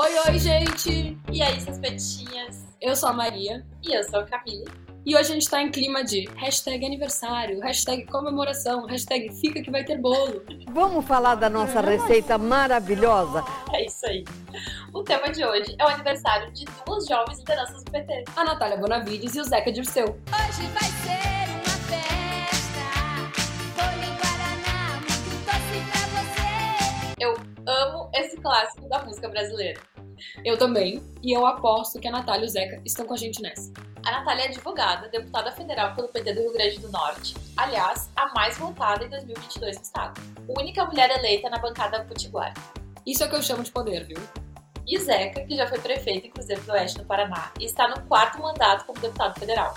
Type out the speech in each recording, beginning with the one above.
Oi, oi, gente! E aí, suas petinhas? Eu sou a Maria. E eu sou a Camila. E hoje a gente tá em clima de hashtag aniversário, hashtag comemoração, hashtag fica que vai ter bolo. Vamos falar da nossa receita maravilhosa? É isso aí. O tema de hoje é o aniversário de duas jovens lideranças do PT. A Natália Bonavides e o Zeca Dirceu. Hoje vai ser uma festa. Bolo em Guaraná, muito doce pra você. Eu amo esse clássico música brasileira. Eu também. E eu aposto que a Natália e o Zeca estão com a gente nessa. A Natália é advogada, deputada federal pelo PT do Rio Grande do Norte. Aliás, a mais votada em 2022 no estado. Única mulher eleita na bancada Potiguar. Isso é o que eu chamo de poder, viu? E o Zeca, que já foi prefeito em Cruzeiro do Oeste, no Paraná, e está no quarto mandato como deputado federal.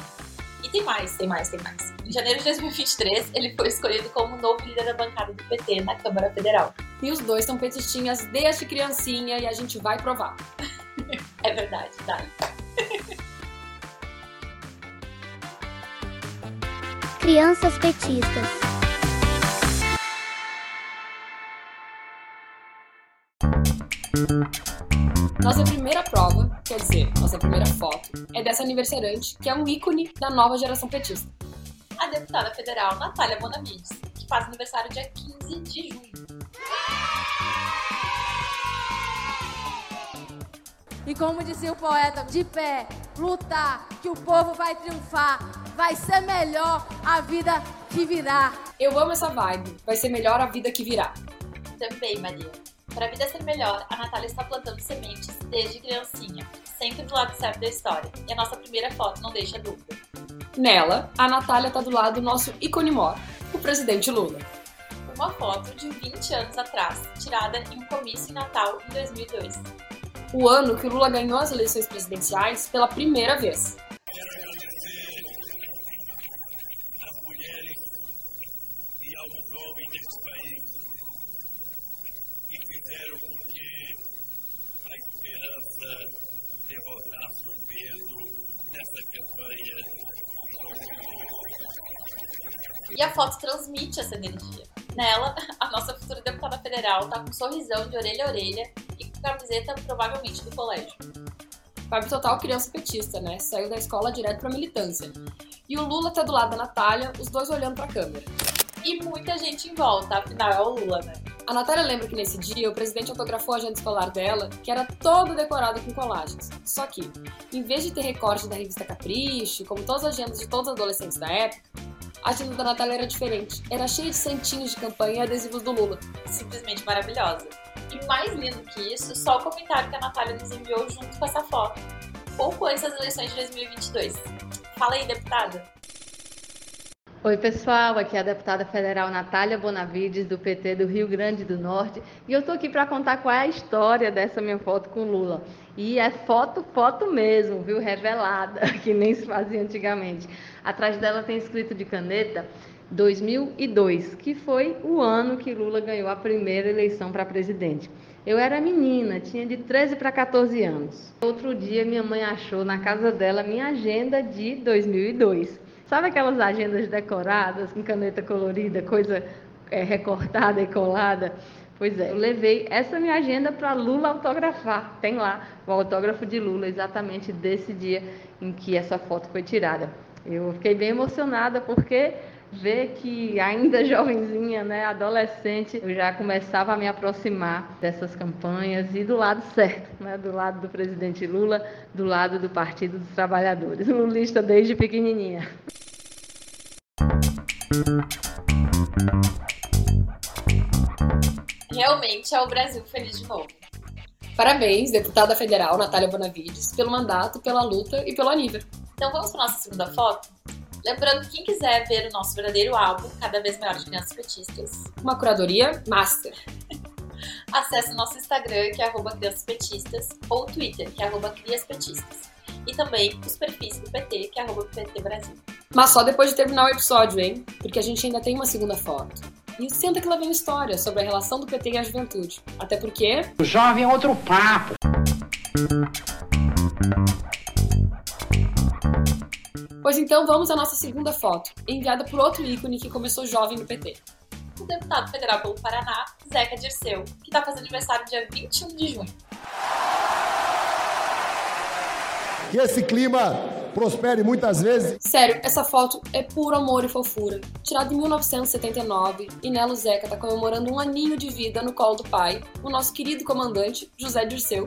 E tem mais, tem mais, tem mais. Em janeiro de 2023, ele foi escolhido como novo líder da bancada do PT na Câmara Federal. E os dois são petistinhas desde criancinha e a gente vai provar. É verdade, tá? Crianças petistas. Nossa primeira prova, quer dizer, nossa primeira foto, é dessa aniversariante, que é um ícone da nova geração petista. A deputada federal Natália Bonavides, que faz aniversário dia 15 de junho. E como dizia o poeta, de pé, lutar, que o povo vai triunfar, vai ser melhor a vida que virá. Eu amo essa vibe, vai ser melhor a vida que virá. Também, Maria. Para a vida ser melhor, a Natália está plantando sementes desde criancinha, sempre do lado certo da história. E a nossa primeira foto não deixa dúvida. Nela, a Natália tá do lado do nosso ícone mor, o presidente Lula. Uma foto de 20 anos atrás, tirada em um comício em Natal em 2002. O ano que o Lula ganhou as eleições presidenciais pela primeira vez. Quero agradecer às mulheres e aos homens país que fizeram com que a esperança derrotasse o medo nessa campanha. E a foto transmite essa energia. Nela, a nossa futura deputada federal tá com um sorrisão de orelha a orelha camiseta provavelmente do colégio. Vibe total criança petista, né? Saiu da escola direto pra militância. E o Lula tá do lado da Natália, os dois olhando pra câmera. E muita gente em volta, afinal é o Lula, né? A Natália lembra que nesse dia o presidente autografou a agenda escolar dela, que era toda decorada com colagens. Só que, em vez de ter recorte da revista Capricho, como todas as agendas de todos os adolescentes da época, a agenda da Natália era diferente. Era cheia de santinhos de campanha e adesivos do Lula. Simplesmente maravilhosa. E mais lindo que isso, só o comentário que a Natália nos enviou junto com essa foto. Pouco antes das eleições de 2022. Fala aí, deputada. Oi, pessoal, aqui é a deputada federal Natália Bonavides, do PT do Rio Grande do Norte, e eu estou aqui para contar qual é a história dessa minha foto com Lula. E é foto, foto mesmo, viu? Revelada, que nem se fazia antigamente. Atrás dela tem escrito de caneta 2002, que foi o ano que Lula ganhou a primeira eleição para presidente. Eu era menina, tinha de 13 para 14 anos. Outro dia, minha mãe achou na casa dela minha agenda de 2002. Sabe aquelas agendas decoradas com caneta colorida, coisa é, recortada e colada? Pois é, eu levei essa minha agenda para Lula autografar. Tem lá o autógrafo de Lula, exatamente desse dia em que essa foto foi tirada. Eu fiquei bem emocionada porque ver que ainda jovenzinha, né, adolescente, eu já começava a me aproximar dessas campanhas e do lado certo, né, do lado do presidente Lula, do lado do Partido dos Trabalhadores. Lulista desde pequenininha. Realmente é o Brasil feliz de novo. Parabéns, deputada federal Natália Bonavides, pelo mandato, pela luta e pelo aniversário. Então vamos para nossa segunda foto? Lembrando que quem quiser ver o nosso verdadeiro álbum, cada vez maior de crianças petistas, Uma curadoria master. acesse o nosso Instagram, que é arroba criançaspetistas, ou Twitter, que é arroba criaspetistas. E também os perfis do PT, que é arroba PT Brasil. Mas só depois de terminar o episódio, hein? Porque a gente ainda tem uma segunda foto. E senta que lá vem história sobre a relação do PT e a juventude. Até porque O jovem é outro papo. Pois então vamos à nossa segunda foto, enviada por outro ícone que começou jovem no PT. O deputado federal pelo Paraná, Zeca Dirceu, que está fazendo aniversário dia 21 de junho. Que esse clima prospere muitas vezes. Sério, essa foto é puro amor e fofura. Tirada em 1979, e nela o Zeca tá comemorando um aninho de vida no colo do pai, o nosso querido comandante, José Dirceu,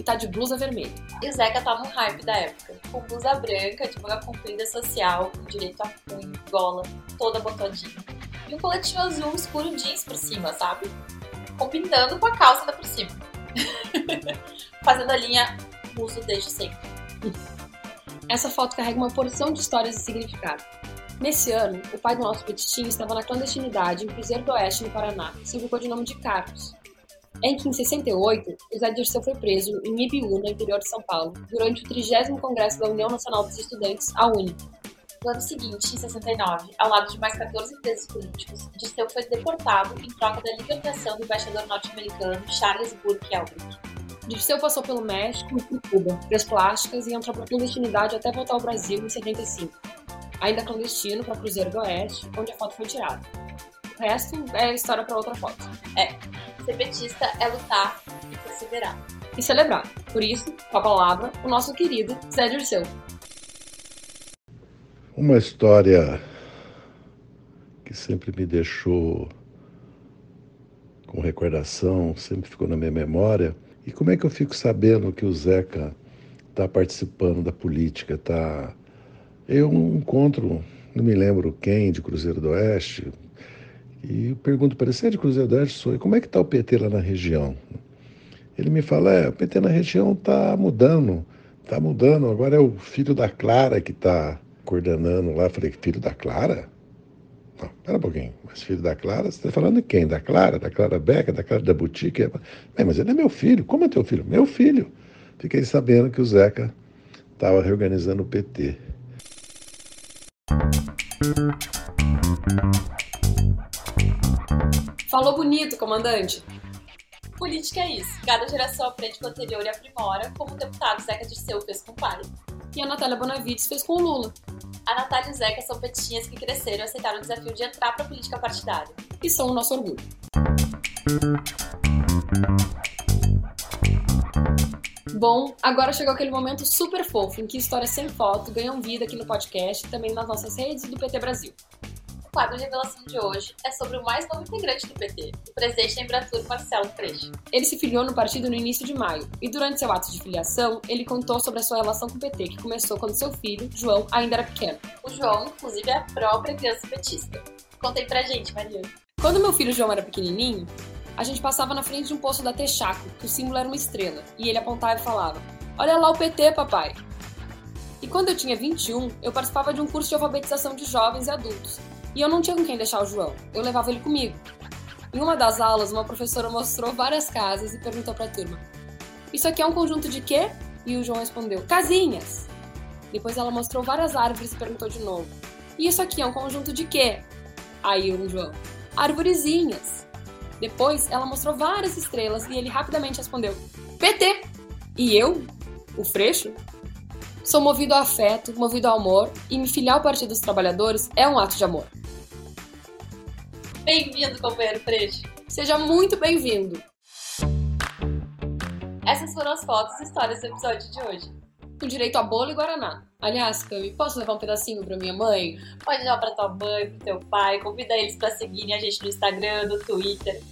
e tá de blusa vermelha. E o Zeca tá no hype da época, com blusa branca, de manga comprida social, com direito a punho, gola, toda botadinha. E um coletinho azul escuro jeans por cima, sabe? Combinando com a calça da por cima. Fazendo a linha uso desde sempre. Essa foto carrega uma porção de histórias e significado. Nesse ano, o pai do nosso petitinho estava na clandestinidade em Cruzeiro do Oeste, no Paraná, se ficou de nome de Carlos. Em que, em 68, o Zé Dirceu foi preso em Ibiú, no interior de São Paulo, durante o 30 Congresso da União Nacional dos Estudantes, a UNE. No ano seguinte, em 69, ao lado de mais 14 presos políticos, Dirceu foi deportado em troca da libertação do embaixador norte-americano Charles Burke Elbrick. Dirceu passou pelo México e por Cuba, fez plásticas e entrou para a clandestinidade até voltar ao Brasil em 75. Ainda clandestino para Cruzeiro do Oeste, onde a foto foi tirada. O resto é história para outra foto. É, ser petista é lutar e perseverar. E celebrar. Por isso, com a palavra, o nosso querido Zé Dirceu. Uma história que sempre me deixou com recordação, sempre ficou na minha memória. E como é que eu fico sabendo que o Zeca está participando da política? Tá... Eu encontro, não me lembro quem, de Cruzeiro do Oeste, e pergunto para ele, você é de Cruzeiro do Oeste? Sou. E como é que está o PT lá na região? Ele me fala, é, o PT na região está mudando, está mudando, agora é o filho da Clara que está coordenando lá. Eu falei, filho da Clara? Não, pera um pouquinho, mas filho da Clara, você está falando de quem? Da Clara? Da Clara Beca? Da Clara da Boutique? É, mas ele é meu filho. Como é teu filho? Meu filho. Fiquei sabendo que o Zeca estava reorganizando o PT. Falou bonito, comandante. Política é isso. Cada geração aprende com o anterior e aprimora, como o deputado Zeca Dirceu fez com o pai. E a Natália Bonavides fez com o Lula. A Natália e o Zeca são petinhas que cresceram e aceitaram o desafio de entrar para a política partidária. E são o nosso orgulho. Bom, agora chegou aquele momento super fofo em que histórias sem foto ganham vida aqui no podcast e também nas nossas redes do PT Brasil. O quadro de revelação de hoje é sobre o mais novo integrante do PT, o presidente da Embratur, Marcelo Freixo. Ele se filiou no partido no início de maio e durante seu ato de filiação, ele contou sobre a sua relação com o PT, que começou quando seu filho, João, ainda era pequeno. O João, inclusive, é a própria criança petista. Contei pra gente, Maria. Quando meu filho João era pequenininho, a gente passava na frente de um poço da Texaco, que o símbolo era uma estrela, e ele apontava e falava: Olha lá o PT, papai! E quando eu tinha 21, eu participava de um curso de alfabetização de jovens e adultos, e eu não tinha com quem deixar o João, eu levava ele comigo. Em uma das aulas, uma professora mostrou várias casas e perguntou para a turma: Isso aqui é um conjunto de quê? E o João respondeu: Casinhas! Depois ela mostrou várias árvores e perguntou de novo: E isso aqui é um conjunto de quê? Aí o João: Arvorezinhas! Depois ela mostrou várias estrelas e ele rapidamente respondeu: PT! E eu, o Freixo, sou movido a afeto, movido ao amor e me filiar ao Partido dos Trabalhadores é um ato de amor. Bem-vindo, companheiro Freixo. Seja muito bem-vindo. Essas foram as fotos e histórias do episódio de hoje. Com direito a bolo e guaraná. Aliás, Cami, posso levar um pedacinho pra minha mãe? Pode levar pra tua mãe, pro teu pai, convida eles pra seguirem a gente no Instagram, no Twitter.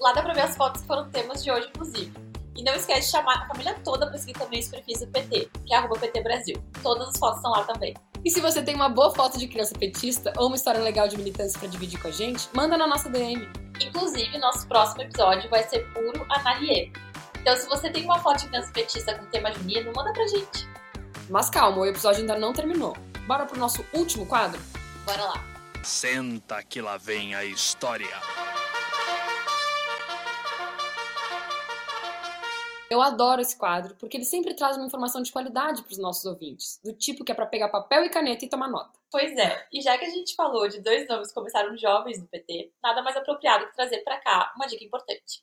Lá dá pra ver as fotos que foram temas de hoje, inclusive. E não esquece de chamar a família toda pra seguir também os perfis do PT, que é arroba PT Brasil. Todas as fotos estão lá também. E se você tem uma boa foto de criança petista ou uma história legal de militância pra dividir com a gente, manda na nossa DM. Inclusive, nosso próximo episódio vai ser puro Anarie. Então, se você tem uma foto de criança petista com tema junino, manda pra gente. Mas calma, o episódio ainda não terminou. Bora pro nosso último quadro? Bora lá. Senta que lá vem a história. Eu adoro esse quadro porque ele sempre traz uma informação de qualidade para os nossos ouvintes, do tipo que é para pegar papel e caneta e tomar nota. Pois é, e já que a gente falou de dois nomes que começaram jovens no PT, nada mais apropriado que trazer para cá uma dica importante.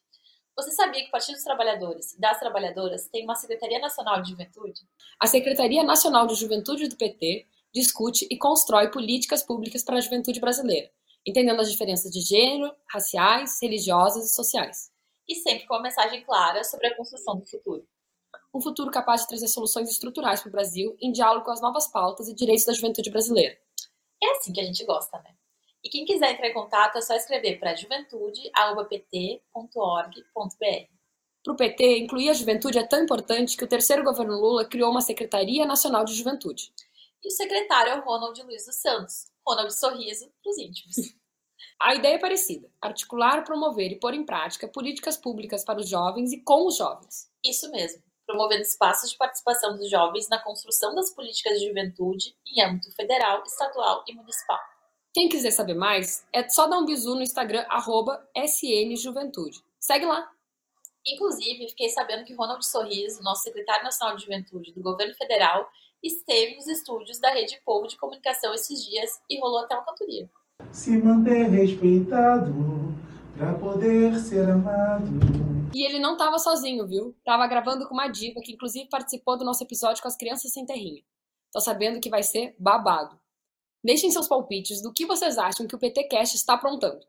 Você sabia que o Partido dos Trabalhadores e das Trabalhadoras tem uma Secretaria Nacional de Juventude? A Secretaria Nacional de Juventude do PT discute e constrói políticas públicas para a juventude brasileira, entendendo as diferenças de gênero, raciais, religiosas e sociais e sempre com uma mensagem clara sobre a construção do futuro. um futuro capaz de trazer soluções estruturais para o Brasil em diálogo com as novas pautas e direitos da juventude brasileira. É assim que a gente gosta, né? E quem quiser entrar em contato é só escrever para juventude.pt.org.br. Para o PT, incluir a juventude é tão importante que o terceiro governo Lula criou uma Secretaria Nacional de Juventude. E o secretário é o Ronald Luiz dos Santos, Ronald Sorriso para os íntimos. A ideia é parecida: articular, promover e pôr em prática políticas públicas para os jovens e com os jovens. Isso mesmo, promovendo espaços de participação dos jovens na construção das políticas de juventude em âmbito federal, estadual e municipal. Quem quiser saber mais, é só dar um bisu no Instagram, arroba SNJuventude. Segue lá! Inclusive, fiquei sabendo que Ronald Sorriso, nosso secretário nacional de juventude do governo federal, esteve nos estúdios da Rede Povo de Comunicação esses dias e rolou até uma cantoria. Se manter respeitado pra poder ser amado. E ele não tava sozinho, viu? Tava gravando com uma diva que inclusive participou do nosso episódio com as crianças sem terrinha. Tô sabendo que vai ser babado. Deixem seus palpites do que vocês acham que o PT Cast está aprontando.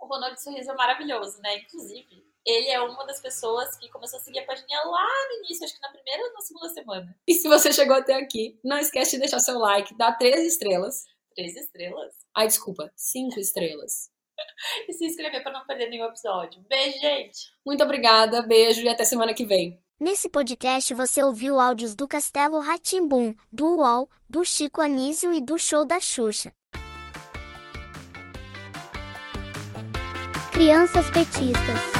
O Ronald Sorriso é maravilhoso, né? Inclusive, ele é uma das pessoas que começou a seguir a página lá no início, acho que na primeira ou na segunda semana. E se você chegou até aqui, não esquece de deixar seu like, dar três estrelas. Três estrelas? Ai, desculpa, cinco estrelas. e se inscrever para não perder nenhum episódio. Beijo, gente! Muito obrigada, beijo e até semana que vem. Nesse podcast você ouviu áudios do Castelo Ratimbum, do UOL, do Chico Anísio e do Show da Xuxa. Crianças petistas.